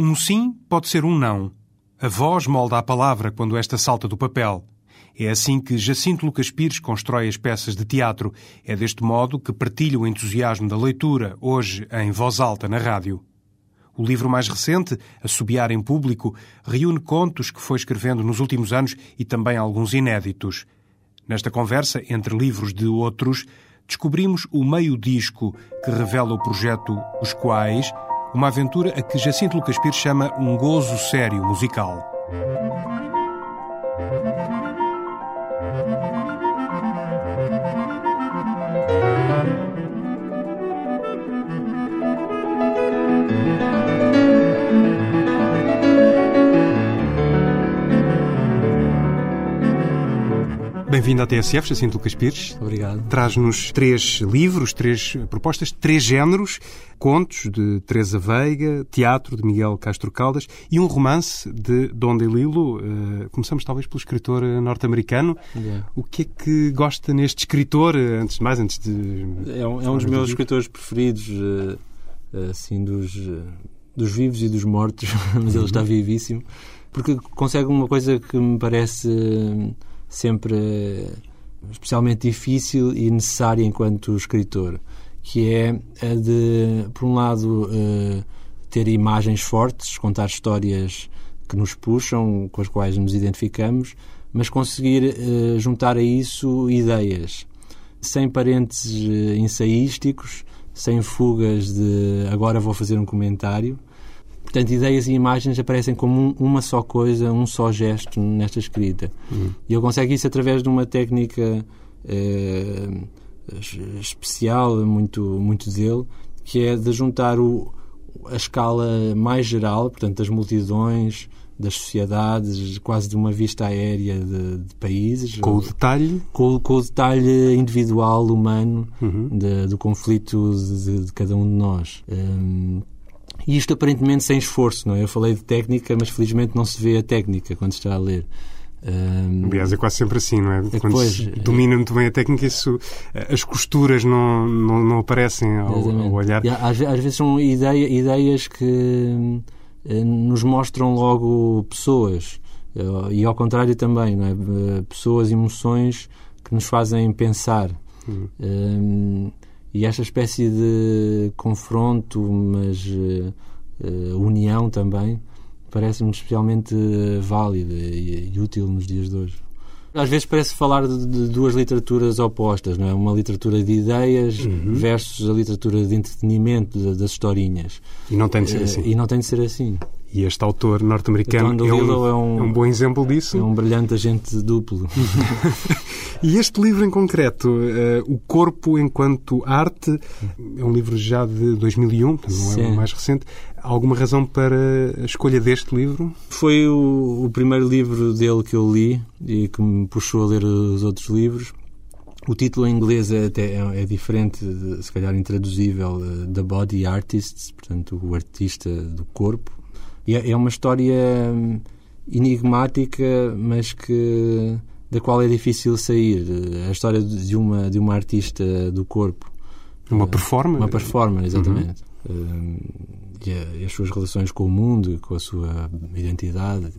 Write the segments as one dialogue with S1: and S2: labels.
S1: Um sim pode ser um não. A voz molda a palavra quando esta salta do papel. É assim que Jacinto Lucas Pires constrói as peças de teatro. É deste modo que partilha o entusiasmo da leitura, hoje em voz alta na rádio. O livro mais recente, Assobiar em Público, reúne contos que foi escrevendo nos últimos anos e também alguns inéditos. Nesta conversa entre livros de outros, descobrimos o meio-disco que revela o projeto Os Quais, uma aventura a que Jacinto Lucas Pires chama um gozo sério musical. Bem-vindo à TSF, Jacinto Lucas Pires.
S2: Obrigado.
S1: Traz-nos três livros, três propostas, três géneros: contos de Teresa Veiga, teatro de Miguel Castro Caldas e um romance de Dom DeLillo. Uh, começamos talvez pelo escritor norte-americano. Yeah. O que é que gosta neste escritor, antes de mais, antes de...
S2: É um, é um dos meus escritores preferidos, uh, assim, dos, dos vivos e dos mortos, mas ele está vivíssimo, porque consegue uma coisa que me parece sempre especialmente difícil e necessária enquanto escritor, que é a de, por um lado, eh, ter imagens fortes, contar histórias que nos puxam, com as quais nos identificamos, mas conseguir eh, juntar a isso ideias, sem parênteses eh, ensaísticos, sem fugas de agora vou fazer um comentário, Portanto, ideias e imagens aparecem como um, uma só coisa, um só gesto nesta escrita. Uhum. E ele consegue isso através de uma técnica eh, especial, muito, muito dele, que é de juntar o, a escala mais geral, portanto, das multidões, das sociedades, quase de uma vista aérea de, de países.
S1: Com o detalhe?
S2: Com, com o detalhe individual, humano, uhum. de, do conflito de, de, cada um de nós. Um, e isto aparentemente sem esforço, não é? Eu falei de técnica, mas felizmente não se vê a técnica quando está a ler.
S1: Um... Aliás, é quase sempre assim, não é? é quando se domina muito bem a técnica, isso, as costuras não, não, não aparecem ao, ao olhar.
S2: E, às, às, vezes são ideia, ideias que eh, nos mostram logo pessoas. Eh, e ao contrário também, não é? Eh, pessoas, emoções que nos fazem pensar. Hum. Um, e esta espécie de confronto, mas uh, união também, parece-me especialmente válida e, e útil nos dias de hoje. Às vezes parece falar de, de, duas literaturas opostas, não é? Uma literatura de ideias uhum. versus a literatura de entretenimento de, das historinhas.
S1: E não tem de ser assim.
S2: E não tem de ser assim.
S1: E este autor norte-americano é, um, é, um, é um bom exemplo disso.
S2: É um brilhante agente duplo.
S1: e este livro em concreto, uh, O Corpo enquanto Arte, é um livro já de 2001, não Sim. é o mais recente. Há alguma razão para a escolha deste livro?
S2: Foi o, o primeiro livro dele que eu li e que me puxou a ler os outros livros. O título em inglês é, até, é, é diferente, se calhar intraduzível, uh, The Body Artists, portanto, o artista do corpo é, é uma história hum, enigmática, mas que da qual é difícil sair. A história de uma de uma artista do corpo.
S1: Uma performance?
S2: Uma performance, exatamente. Uhum. E, as suas relações com o mundo, com a sua identidade,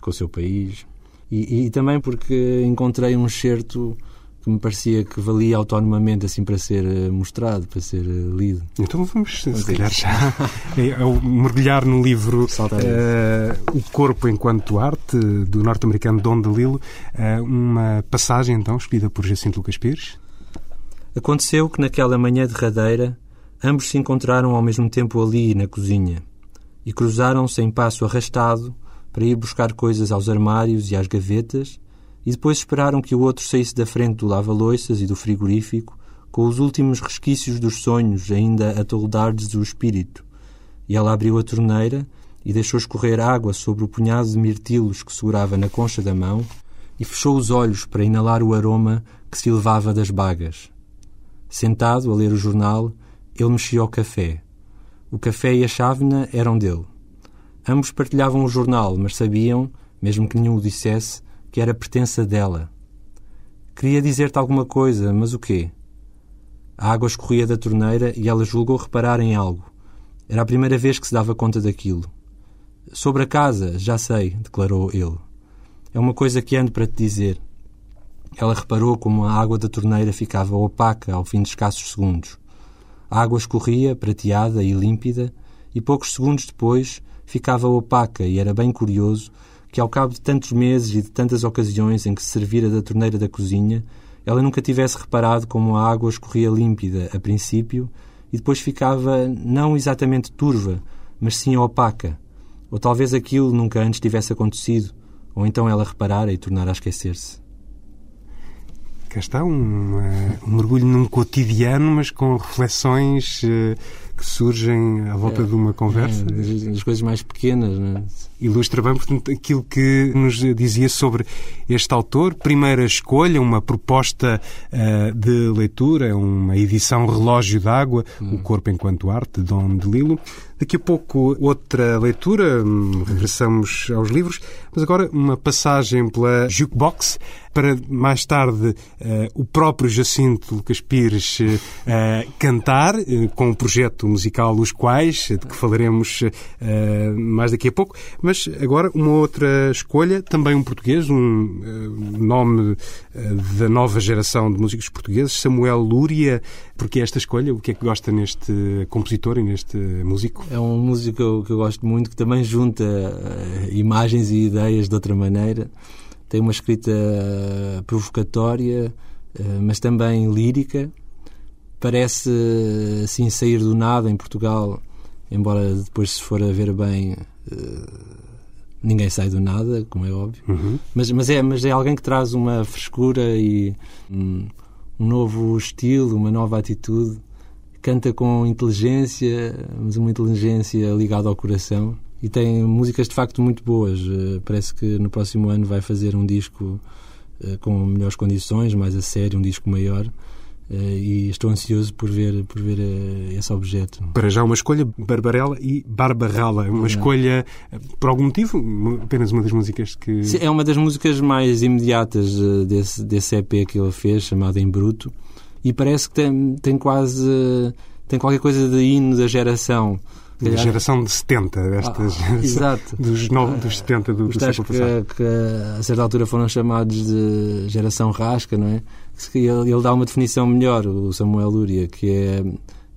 S2: com o seu país. E, e também porque encontrei um certo que me parecia que valia autonomamente assim para ser eh, mostrado, para ser eh, lido.
S1: Então vamos, se calhar, já é, é mergulhar no livro uh, O Corpo enquanto Arte, do norte-americano Don DeLillo, uh, uma passagem então escolhida por Jacinto Lucas Pires.
S2: Aconteceu que naquela manhã derradeira ambos se encontraram ao mesmo tempo ali na cozinha e cruzaram-se em passo arrastado para ir buscar coisas aos armários e às gavetas e depois esperaram que o outro saísse da frente do lava-loiças e do frigorífico com os últimos resquícios dos sonhos ainda a toldar-lhes o espírito. E ela abriu a torneira e deixou escorrer água sobre o punhado de mirtilos que segurava na concha da mão e fechou os olhos para inalar o aroma que se elevava das bagas. Sentado a ler o jornal, ele mexia ao café. O café e a chávena eram dele. Ambos partilhavam o jornal, mas sabiam, mesmo que nenhum o dissesse, que era pertença dela. Queria dizer-te alguma coisa, mas o quê? A água escorria da torneira e ela julgou reparar em algo. Era a primeira vez que se dava conta daquilo. Sobre a casa, já sei, declarou ele. É uma coisa que ando para te dizer. Ela reparou como a água da torneira ficava opaca ao fim de escassos segundos. A água escorria, prateada e límpida, e poucos segundos depois ficava opaca e era bem curioso que, ao cabo de tantos meses e de tantas ocasiões em que se servira da torneira da cozinha, ela nunca tivesse reparado como a água escorria límpida a princípio e depois ficava não exatamente turva, mas sim opaca. Ou talvez aquilo nunca antes tivesse acontecido, ou então ela reparara e tornara a esquecer-se.
S1: Cá está um, uh, um mergulho num cotidiano, mas com reflexões uh, que surgem à volta é, de uma conversa. É,
S2: das, coisas mais pequenas. Não é?
S1: Ilustra bem, portanto, aquilo que nos dizia sobre este autor. Primeira escolha, uma proposta uh, de leitura, uma edição Relógio d'Água, hum. O Corpo Enquanto Arte, de Dom de Lilo. Daqui a pouco outra leitura, hum, regressamos aos livros, mas agora uma passagem pela Jukebox, para mais tarde uh, o próprio Jacinto Lucas Pires uh, cantar, com o projeto musical Os Quais, de que falaremos mais daqui a pouco. Mas agora uma outra escolha, também um português, um uh, nome uh, da nova geração de músicos portugueses, Samuel Lúria. Porque esta escolha? O que é que gosta neste compositor e neste músico?
S2: É um músico que eu, que eu gosto muito, que também junta uh, imagens e ideias de outra maneira. Tem uma escrita provocatória, mas também lírica. Parece assim sair do nada em Portugal, embora depois se for a ver bem ninguém sai do nada, como é óbvio, uhum. mas, mas, é, mas é alguém que traz uma frescura e um, um, novo estilo, uma nova atitude. Canta com inteligência, mas uma inteligência ligada ao coração. E tem músicas de facto muito boas. Uh, parece que no próximo ano vai fazer um disco com melhores condições, mais a sério, um disco maior. Uh, e estou ansioso por ver, por ver uh, esse objeto.
S1: Para já uma escolha, Barbarella e Barbarrala. Uma escolha, eh, por algum motivo, apenas uma das músicas que...
S2: Sim, é uma das músicas mais imediatas desse, desse EP que ele fez, chamado Em Bruto, e parece que tem, tem quase... tem qualquer coisa de hino da geração.
S1: Da geração de 70, desta ah,
S2: Exato.
S1: Dos, no, dos 70 do, do século
S2: passado. Que, que a certa altura foram chamados de geração rasca, não é? Ele, dá uma definição melhor, o Samuel Lúria, que é.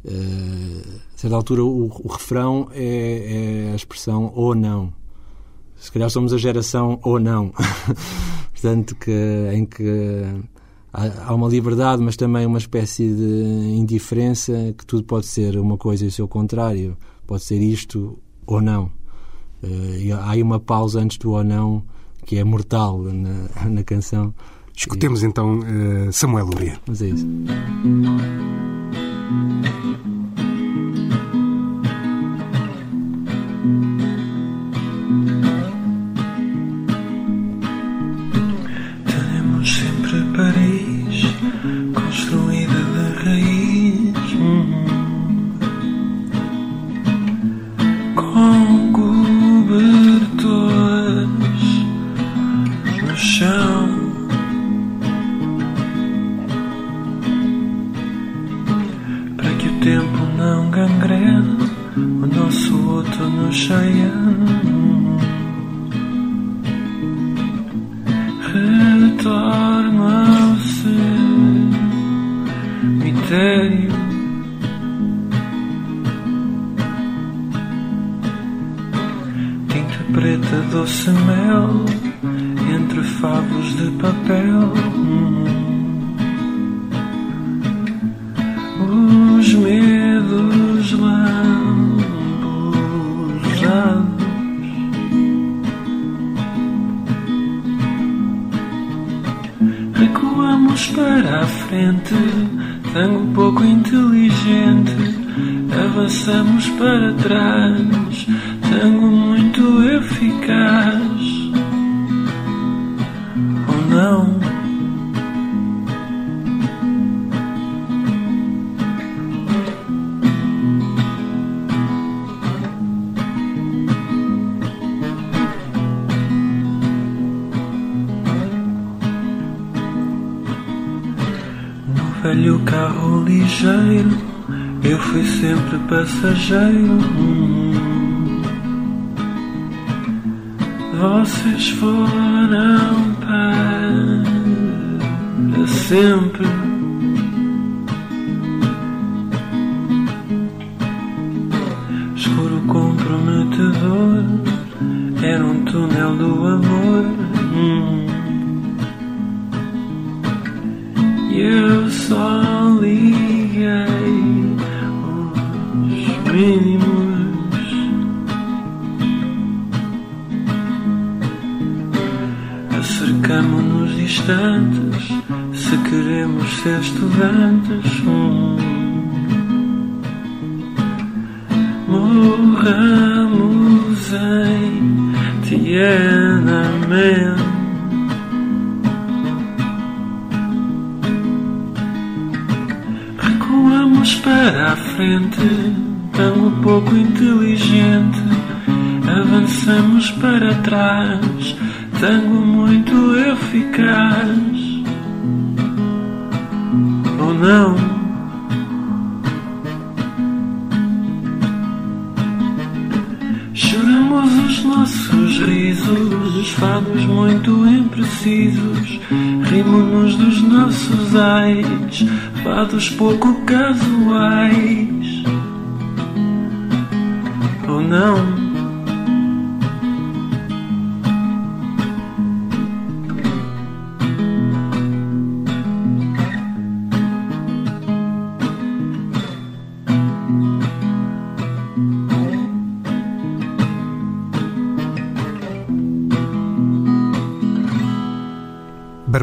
S2: Uh, a certa altura, o, o refrão é, é, a expressão ou não. Se calhar somos a geração ou não. Portanto, que, em que há, há uma liberdade, mas também uma espécie de indiferença, que tudo pode ser uma coisa e o seu contrário. Pode ser isto ou não. Uh, há aí uma pausa antes do ou não que é mortal na, na canção.
S1: Escutemos então uh, Samuel Luria.
S2: Mas é isso.
S3: Entre favos de papel. Os medos lambuzados Recuamos para a frente Tango pouco inteligente. Avançamos para trás Tango muito eficaz Não velho carro ligeiro, eu fui sempre passageiro. vocês foram sempre. Escuro comprometedor, era um túnel do amor. Estudantes. Hum. Morramos em Tiananmen. Recuamos para a frente, tão pouco inteligente. Avançamos para trás, tango muito eficaz. Ou não? Choramos os nossos risos, os fados muito imprecisos. Rimo-nos dos nossos ais, fados pouco casuais. Ou não?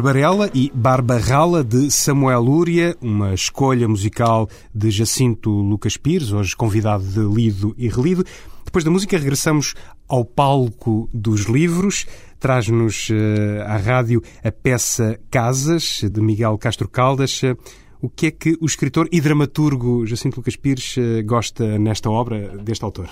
S1: Barbarella e Barbarrala de Samuel Lúria, uma escolha musical de Jacinto Lucas Pires, hoje convidado de Lido e Relido. Depois da música regressamos ao palco dos livros. Traz-nos uh, à rádio a peça Casas, de Miguel Castro Caldas. O que é que o escritor e dramaturgo Jacinto Lucas Pires uh, gosta nesta obra deste autor?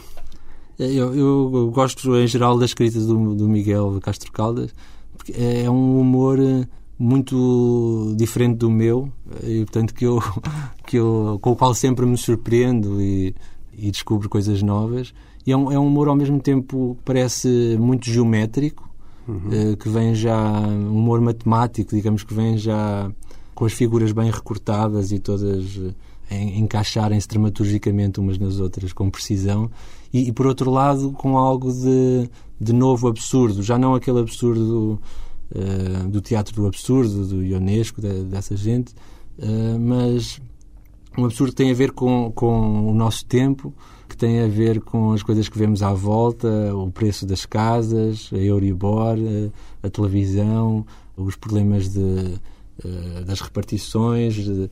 S2: Eu, eu, gosto, em geral, da escrita do, do Miguel Castro Caldas, porque é um humor eh, muito diferente do meu e portanto que eu que eu com o qual sempre me surpreendo e, e descubro coisas novas. E é um, é um humor ao mesmo tempo que parece muito geométrico uhum. que vem já um humor matemático digamos que vem já com as figuras bem recortadas e todas em, encaixarem-se dramaturgicamente umas nas outras com precisão. E, e, por outro lado com algo de, de novo absurdo. Já não aquele absurdo uh, do teatro do absurdo do Ionesco de, dessa gente. Uh, mas um absurdo que tem a ver com, com o nosso tempo que tem a ver com as coisas que vemos à volta o preço das casas a Euribor a, a televisão os problemas de, das repartições de,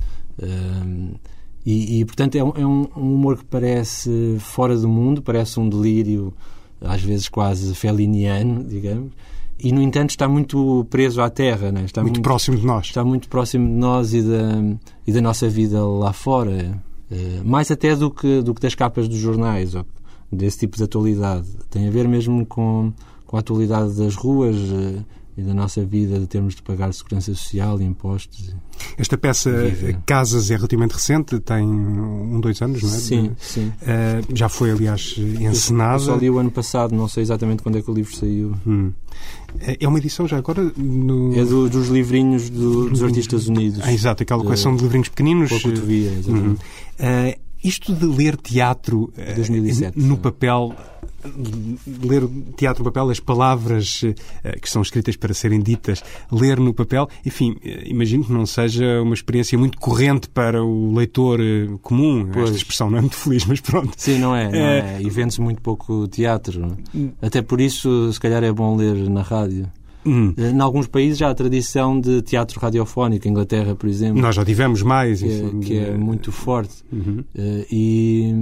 S2: e, e, portanto, é, um, é um humor que parece fora do mundo, parece um delírio, às vezes quase feliniano, digamos, e, no entanto, está muito preso à terra. Né? Está
S1: muito, muito, próximo de nós.
S2: Está muito próximo de nós e da, e da nossa vida lá fora. Uh, mais até do que, do que das capas dos jornais, ou desse tipo de atualidade. Tem a ver mesmo com, com a atualidade das ruas. Uh, e da nossa vida de termos de pagar segurança social e impostos.
S1: Esta peça Casas é relativamente recente, tem um, dois anos, não é?
S2: Sim, sim. Uh,
S1: já foi, aliás, encenada. Eu
S2: só li o ano passado, não sei exatamente quando é que o livro saiu. Hum.
S1: É uma edição já agora? No...
S2: É do, dos livrinhos do, dos Artistas Unidos.
S1: Ah, exato, aquela coleção de livrinhos pequeninos.
S2: Pouco via, exatamente. Uhum.
S1: Uh, isto de ler teatro
S2: 2007,
S1: no papel ler teatro no papel, as palavras uh, que são escritas para serem ditas, ler no papel, enfim, uh, imagino que não seja uma experiência muito corrente para o leitor uh, comum. Pois. Esta expressão não é muito feliz, mas pronto.
S2: Sim, não é. Não é. E vende-se muito pouco teatro. Hum. Até por isso, se calhar, é bom ler na rádio. Hum. Em alguns países já há a tradição de teatro radiofónico, Inglaterra, por exemplo.
S1: Nós já tivemos mais.
S2: Que, é, que é muito forte. Uhum. E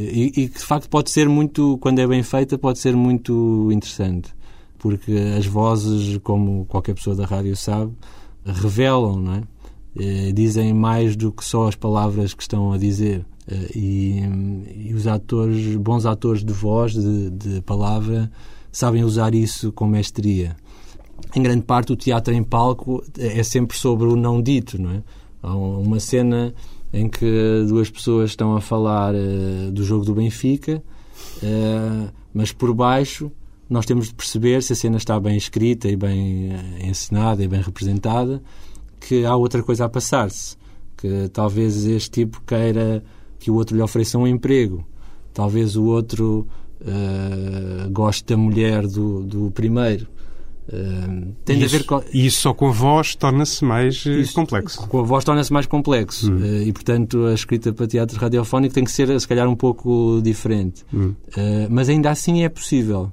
S2: e, que de facto pode ser muito, quando é bem feita, pode ser muito interessante, porque as vozes, como qualquer pessoa da rádio sabe, revelam, não é? E, dizem mais do que só as palavras que estão a dizer. E, e os atores, bons atores de voz, de, de palavra, sabem usar isso com mestria. Em grande parte, o teatro em palco é sempre sobre o não dito, não é? Há uma cena em que duas pessoas estão a falar uh, do jogo do Benfica, uh, mas por baixo nós temos de perceber se a cena está bem escrita e bem eh, encenada e bem representada, que há outra coisa a passar-se. Que talvez este tipo queira que o outro lhe ofereça um emprego, talvez o outro uh, goste da mulher do, do primeiro.
S1: Uh, tem isso, a ver com... E isso só com a voz torna-se mais isso, complexo.
S2: Com a voz torna-se mais complexo. Hum. Uh, e, portanto, a escrita para teatro radiofónico tem que ser, se calhar, um pouco diferente. Hum. Uh, mas ainda assim é possível.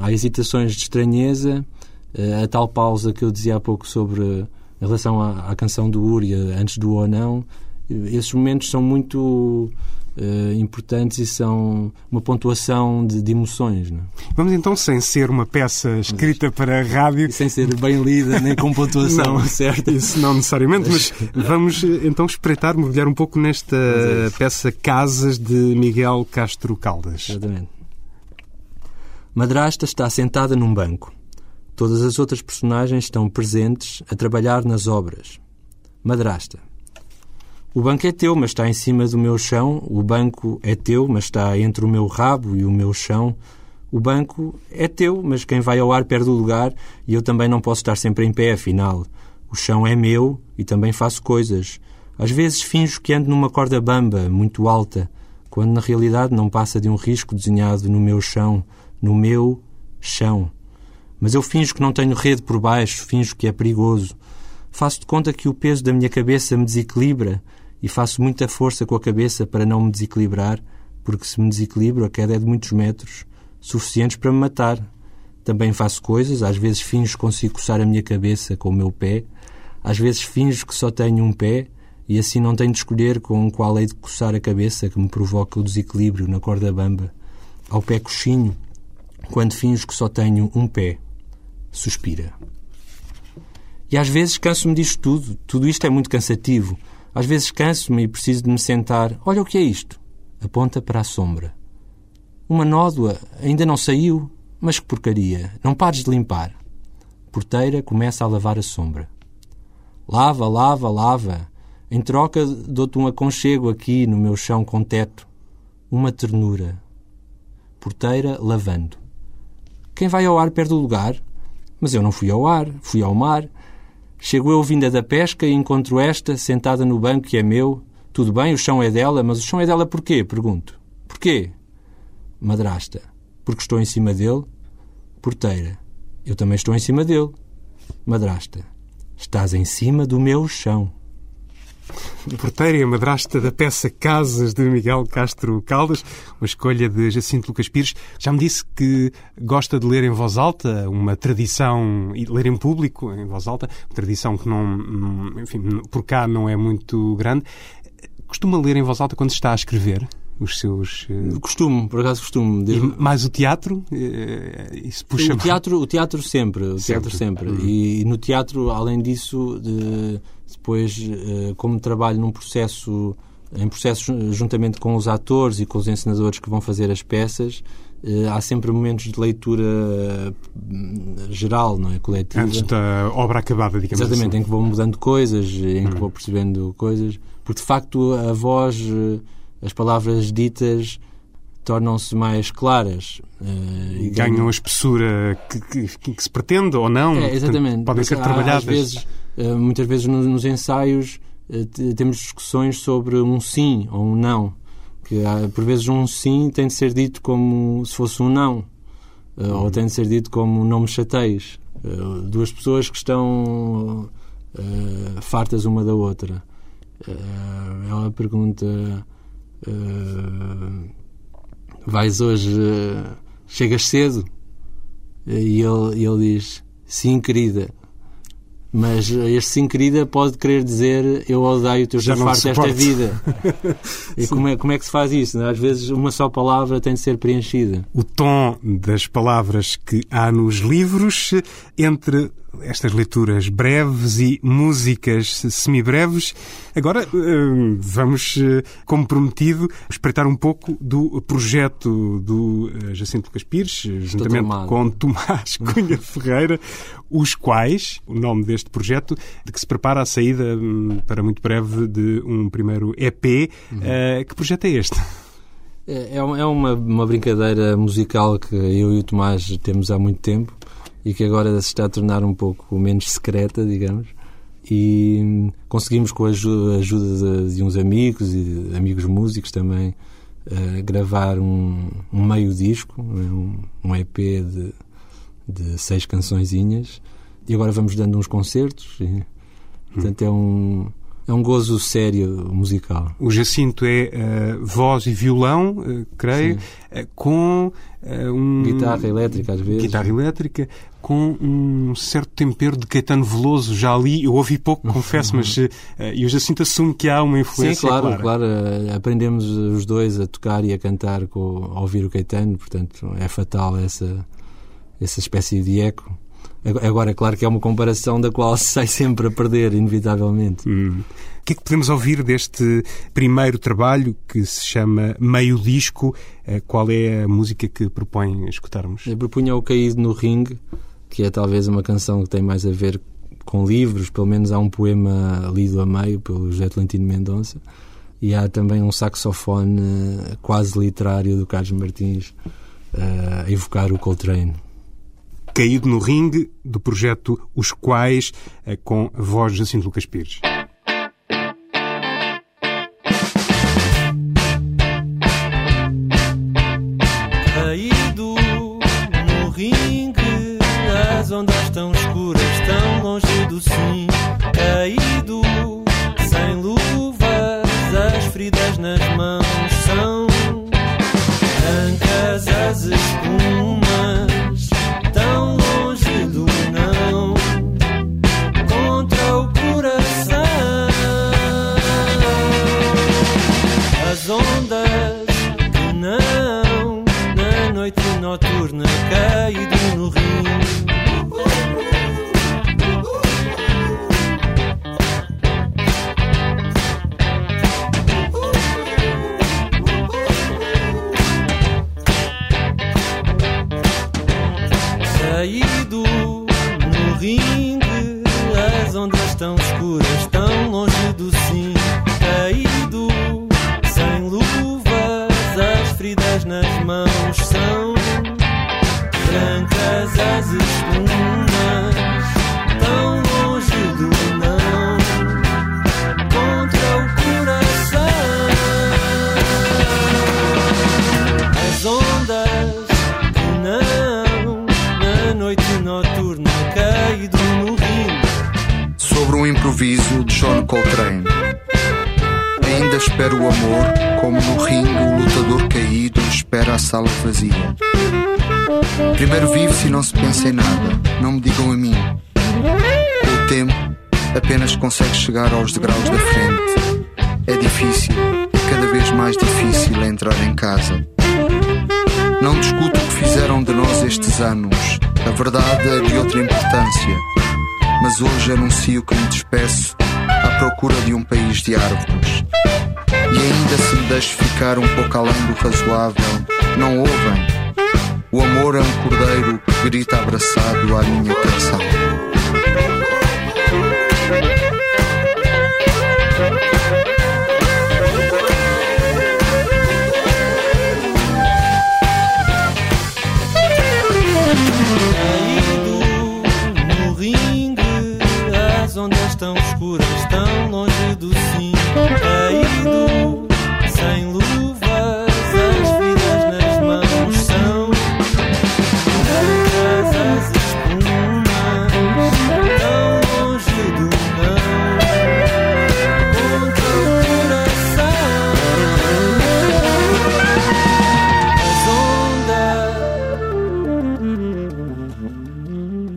S2: há hesitações de estranheza. a tal pausa que eu dizia há pouco sobre em relação à, à canção do Uria, antes do ou não, esses momentos são muito uh, importantes e são uma pontuação de, de emoções. Não? É?
S1: Vamos então, sem ser uma peça escrita para a rádio.
S2: Sem ser bem lida, nem com pontuação
S1: não,
S2: certa.
S1: Isso não necessariamente, mas vamos então espreitar, mergulhar um pouco nesta é peça Casas de Miguel Castro Caldas.
S2: Exatamente. Madrasta está sentada num banco. Todas as outras personagens estão presentes a trabalhar nas obras. Madrasta. O banco é teu, mas está em cima do meu chão. O banco é teu, mas está entre o meu rabo e o meu chão. O banco é teu, mas quem vai ao ar perde o lugar e eu também não posso estar sempre em pé, afinal. O chão é meu e também faço coisas. Às vezes finjo que ando numa corda bamba, muito alta, quando na realidade não passa de um risco desenhado no meu chão, no meu chão. Mas eu finjo que não tenho rede por baixo, finjo que é perigoso. Faço de conta que o peso da minha cabeça me desequilibra e faço muita força com a cabeça para não me desequilibrar, porque se me desequilibro a queda é de muitos metros, suficientes para me matar. Também faço coisas, às vezes finjo que consigo coçar a minha cabeça com o meu pé, às vezes finjo que só tenho um pé e assim não tenho de escolher com qual hei de coçar a cabeça que me provoca o desequilíbrio na corda bamba. Ao pé coxinho, quando finjo que só tenho um pé suspira. E às vezes canso-me disto tudo. Tudo isto é muito cansativo. Às vezes canso-me e preciso de me sentar. Olha o que é isto. Aponta para a sombra. Uma nódoa ainda não saiu, mas que porcaria. Não pares de limpar. Porteira começa a lavar a sombra. Lava, lava, lava. Em troca, dou-te um aconchego aqui no meu chão com teto. Uma ternura. Porteira lavando. Quem vai ao ar perde o lugar? Mas eu não fui ao ar, fui ao mar. Chego eu vinda da pesca e encontro esta sentada no banco que é meu. Tudo bem, o chão é dela, mas o chão é dela porquê? Pergunto. Porquê? Madrasta. Porque estou em cima dele? Porteira. Eu também estou em cima dele. Madrasta. Estás em cima do meu chão
S1: porteira e a madrasta da peça Casas de Miguel Castro Caldas, uma escolha de Jacinto Lucas Pires. Já me disse que gosta de ler em voz alta, uma tradição, e ler em público, em voz alta, uma tradição que não, enfim, por cá não é muito grande. Costuma ler em voz alta quando está a escrever? os seus.
S2: Uh... Costumo, por acaso costumo.
S1: Desde... mais o teatro? Uh, isso puxa
S2: o teatro, o teatro sempre, o teatro sempre. sempre. Uhum. E, e, no teatro, além disso, de, depois, uh, como trabalho num processo, em processo juntamente com os atores e com os encenadores que vão fazer as peças, há sempre momentos de leitura geral, não é? Coletiva.
S1: Antes da obra acabada, digamos
S2: Exatamente,
S1: assim.
S2: em que vou mudando coisas, em que uhum. vou percebendo coisas. Porque, de facto, a voz as palavras ditas tornam-se mais claras.
S1: E ganham, a espessura que, que, que, se pretende ou não.
S2: É, exatamente.
S1: podem ser trabalhadas.
S2: Às vezes, muitas vezes nos, ensaios uh, temos discussões sobre um sim ou um não. Que por vezes um sim tem de ser dito como se fosse um não. Ou uhum. tem de ser dito como não me chateias. duas pessoas que estão fartas uma da outra. ela pergunta uh, vais hoje, uh, chegas cedo? E ele, ele diz, sim, querida. Mas este sim, querida, pode querer dizer eu odeio o teu farto desta vida. e como é, como é que se faz isso? Às vezes uma só palavra tem de ser preenchida.
S1: O tom das palavras que há nos livros entre estas leituras breves e músicas semibreves. Agora eh, vamos, eh, como prometido, espreitar um pouco do projeto do eh, Jacinto Lucas Pires, juntamente com Tomás Cunha Ferreira, os quais, o nome deste projeto, de que se prepara a saída hum, para muito breve de um primeiro EP. Uhum. Que projeto é este?
S2: É, é uma, uma brincadeira musical que eu e o Tomás temos há muito tempo e que agora se está a tornar um pouco menos secreta, digamos. E conseguimos, com a ajuda, de, uns amigos e amigos músicos também, uh, gravar um, um meio disco, um, um EP de, de seis cançõezinhas. E agora vamos dando uns concertos. E, portanto, é um, é um gozo sério musical.
S1: O Jacinto é uh, voz e violão, uh, creio, uh, com um...
S2: Guitarra elétrica, às vezes.
S1: Guitarra elétrica, com um certo tempero de Caetano Veloso. Já ali, eu ouvi pouco, confesso, mas e o Jacinto assume que há uma influência
S2: Sim, claro,
S1: clara.
S2: claro. Aprendemos os dois a tocar e a cantar com, a ouvir o Caetano, portanto é fatal essa, essa espécie de eco. Agora, é claro que é uma comparação da qual se sai sempre a perder, inevitavelmente.
S1: Hum. O que é que podemos ouvir deste primeiro trabalho que se chama Meio Disco? Eh, qual é a música que propõe escutarmos?
S2: Eu propunha o Caído no Ring, que é talvez uma canção que tem mais a ver com livros, pelo menos há um poema lido a meio pelo José Atlantino Mendonça, e há também um saxofone eh, quase literário do Carlos Martins eh, a evocar o Coltrane
S1: caído no ringue do projeto Os Quais, eh, com a voz de Jacinto Lucas Pires.
S4: Consegue chegar aos degraus da frente. É difícil, é cada vez mais difícil entrar em casa. Não discuto o que fizeram de nós estes anos, a verdade é de outra importância mas hoje anuncio que me despeço à procura de um país de árvores. E ainda se me deixo ficar um pouco além do razoável, não ouvem? O amor é um cordeiro que grita abraçado à minha canção.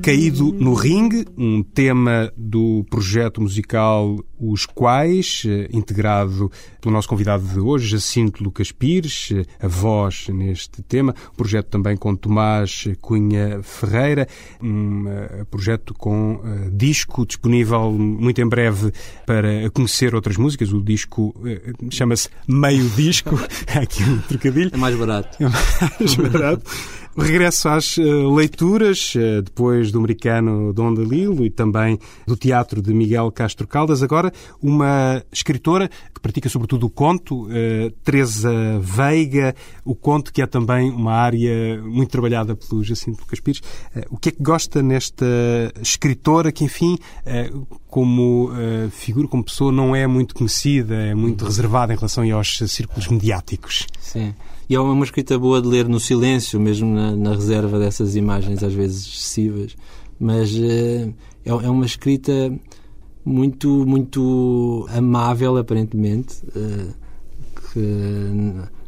S1: Caído no Ring, um tema do projeto musical Os Quais, eh, integrado pelo nosso convidado de hoje, Jacinto Lucas Pires, eh, a voz neste tema. Um projeto também com Tomás Cunha Ferreira, um uh, projeto com uh, disco disponível muito em breve para conhecer outras músicas. O disco uh, chama-se Meio Disco, aqui um trocadilho.
S2: É mais barato.
S1: É mais barato. Regresso às uh, leituras, uh, depois do americano Dom DeLillo e também do teatro de Miguel Castro Caldas. Agora uma escritora que pratica sobretudo o conto, uh, Teresa Veiga, o conto que é também uma área muito trabalhada pelo Jacinto Lucas Pires. Uh, o que é que gosta nesta escritora que, enfim, uh, como figura, como pessoa, não é muito conhecida, é muito reservada em relação aos círculos mediáticos?
S2: Sim. E é uma escrita boa de ler no silêncio, mesmo na, na reserva dessas imagens às vezes excessivas. Mas é, é uma escrita muito, muito amável, aparentemente, uh, que,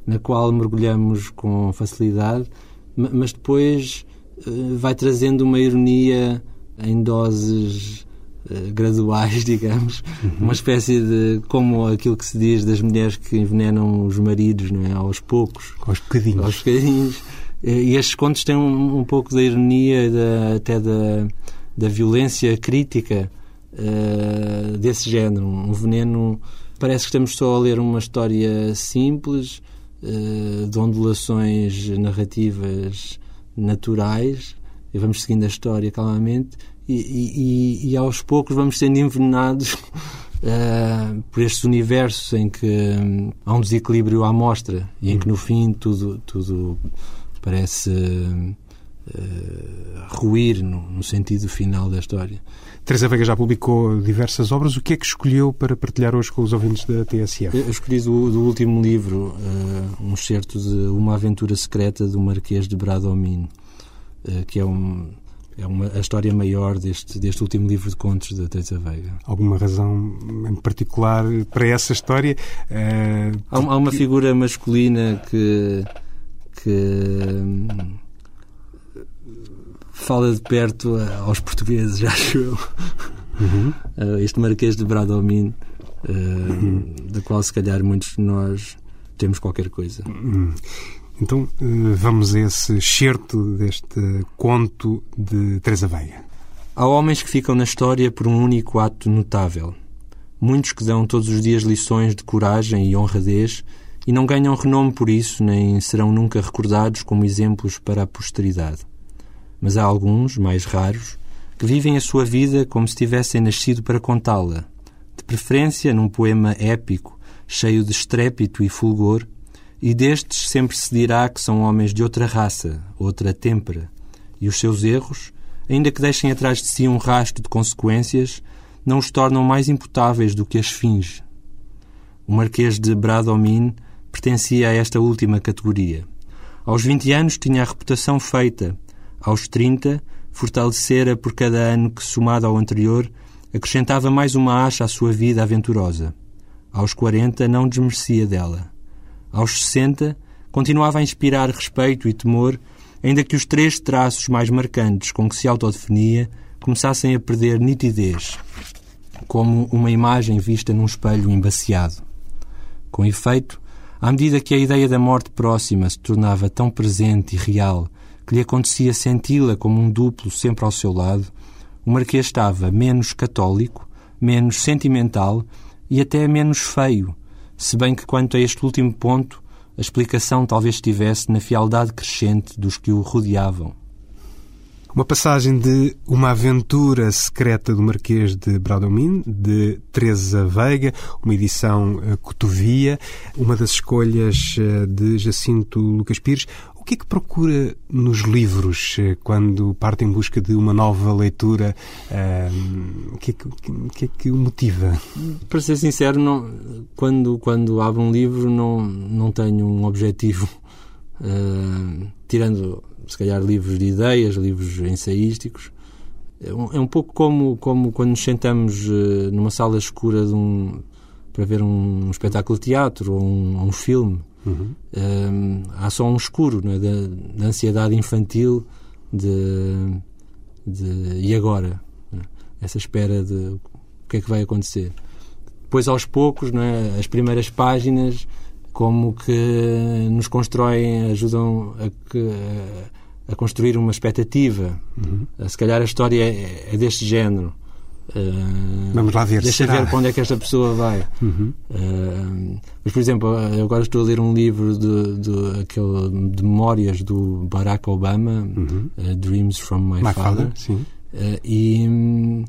S2: na qual mergulhamos com facilidade, mas depois uh, vai trazendo uma ironia em doses uh, graduais, digamos, uhum. uma espécie de como aquilo que se diz das mulheres que envenenam os maridos, não é? Aos poucos,
S1: aos bocadinhos.
S2: Aos bocadinhos. E estes contos têm um, um pouco da ironia, da, até da, da violência crítica uh, desse género. Um veneno. Parece que estamos só a ler uma história simples, uh, de ondulações narrativas naturais, e vamos seguindo a história calmamente, e, e, e aos poucos vamos sendo envenenados. Uh, por estes universos em que um, há um desequilíbrio à mostra e em que no fim tudo, tudo parece uh, ruir no, no, sentido final da história.
S1: Teresa Veiga já publicou diversas obras. O que é que escolheu para partilhar hoje com os ouvintes da TSF?
S2: Eu escolhi do, do último livro uh, um excerto de Uma Aventura Secreta do Marquês de Bradomín, que é, um, é uma, a história maior deste, deste último livro de contos da Teresa Veiga.
S1: Alguma razão em particular para essa história?
S2: Uh, há, há, uma figura masculina que. que fala de perto aos portugueses, acho eu. Uhum. Uh, este Marquês de Bradomín, uh, uhum. da qual se calhar muitos de nós temos qualquer coisa. Uhum.
S1: Então uh, vamos a esse excerto deste conto de Teresa Veia.
S2: Há homens que ficam na história por um único ato notável. Muitos que dão todos os dias lições de coragem e honradez e não ganham renome por isso, nem serão nunca recordados como exemplos para a posteridade mas há alguns, mais raros, que vivem a sua vida como se tivessem nascido para contá-la, de preferência num poema épico, cheio de estrépito e fulgor, e destes sempre se dirá que são homens de outra raça, outra têmpera, e os seus erros, ainda que deixem atrás de si um rastro de consequências, não os tornam mais imputáveis do que as fins. O Marquês de Bradomín pertencia a esta última categoria. Aos 20 anos tinha a reputação feita aos 30, fortalecera por cada ano que, somado ao anterior, acrescentava mais uma acha à sua vida aventurosa. Aos 40, não desmerecia dela. Aos 60, continuava a inspirar respeito e temor, ainda que os três traços mais marcantes com que se autodefinia começassem a perder nitidez, como uma imagem vista num espelho embaciado. Com efeito, à medida que a ideia da morte próxima se tornava tão presente e real que lhe acontecia senti-la como um duplo sempre ao seu lado, o Marquês estava menos católico, menos sentimental e até menos feio, se bem que quanto a este último ponto, a explicação talvez estivesse na fialdade crescente dos que o rodeavam.
S1: Uma passagem de Uma Aventura Secreta do Marquês de Bradomín, de Teresa Veiga, uma edição uh, cotovia, uma das escolhas uh, de Jacinto Lucas Pires. O que é que procura nos livros uh, quando parte em busca de uma nova leitura? o, que é que, que é que o motiva?
S2: Para ser sincero, não, quando, quando abro um livro não, não tenho um objetivo. tirando se calhar livros de ideias, livros ensaísticos. É um, é um pouco como, como quando nos sentamos uh, numa sala escura um, para ver um, um, espetáculo de teatro ou um, um filme. Uhum. Um, há só um escuro é? da, da, ansiedade infantil de, de e agora? É? Essa espera de o que é que vai acontecer. Depois, aos poucos, é? as primeiras páginas como que nos constroem, ajudam a, que, a construir uma expectativa. Uhum. Se calhar a história é, é deste género.
S1: Uh, Vamos lá ver.
S2: Deixa
S1: será?
S2: ver para onde é que esta pessoa vai. Uhum. Uh, mas, por exemplo, eu agora estou a ler um livro de, de, aquele, de memórias do Barack Obama, uhum. uh, Dreams from My,
S1: My
S2: Father.
S1: father
S2: e,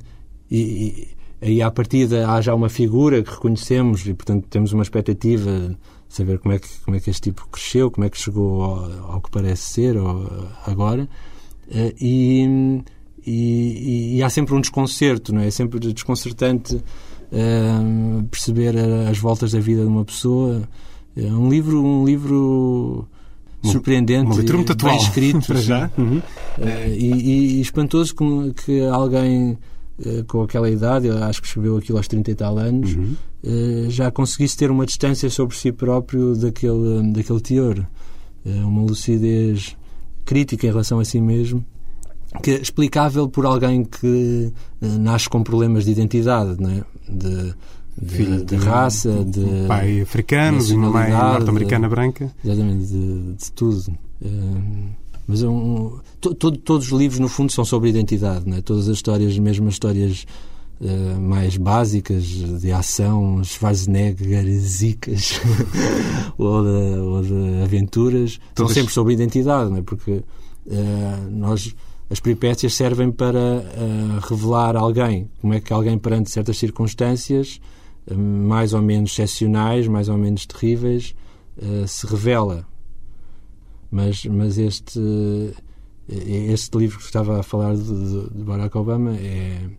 S2: e, aí à partida há já uma figura que reconhecemos e, portanto, temos uma expectativa de saber como é que, como é que este tipo cresceu, como é que chegou ao, ao que parece ser ou, agora. Uh, e, e, e, há sempre um desconcerto, não é? É sempre desconcertante uh, perceber as voltas da vida de uma pessoa. É um livro, um livro surpreendente,
S1: uma leitura muito atual,
S2: bem escrito,
S1: para já, uhum.
S2: uh, e, e, espantoso que, que alguém uh, com aquela idade, acho que escreveu aquilo aos 30 e tal anos, uhum. uh, já conseguisse ter uma distância sobre si próprio daquele, daquele teor, uma lucidez crítica em relação a si mesmo que é explicável por alguém que nasce com problemas de identidade, não é? de, de, Filho de, de raça, de,
S1: um pai africano, de uma mãe norte-americana branca.
S2: Exatamente, de, de tudo. Uh, mas é um, to, to, todos os livros, no fundo, são sobre identidade. Não é? Todas as histórias, mesmo as histórias uh, mais básicas de ação, Schwarzenegger, zicas ou, de, ou de aventuras, todas... são sempre sobre identidade. Não é? Porque uh, nós as peripécias servem para uh, revelar alguém, como é que alguém perante certas circunstâncias mais ou menos excepcionais, mais ou menos terríveis, uh, se revela. Mas, mas este, este livro que estava a falar de, de Barack Obama é,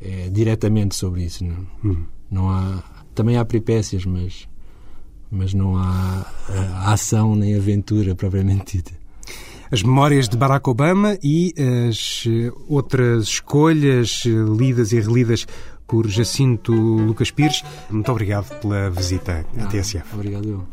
S2: é diretamente sobre isso. Não, hum. não há, também há peripécias, mas, mas não há ação nem aventura propriamente dita
S1: as memórias de Barack Obama e as outras escolhas lidas e relidas por Jacinto Lucas Pires. Muito obrigado pela visita à TSF.
S2: Obrigado.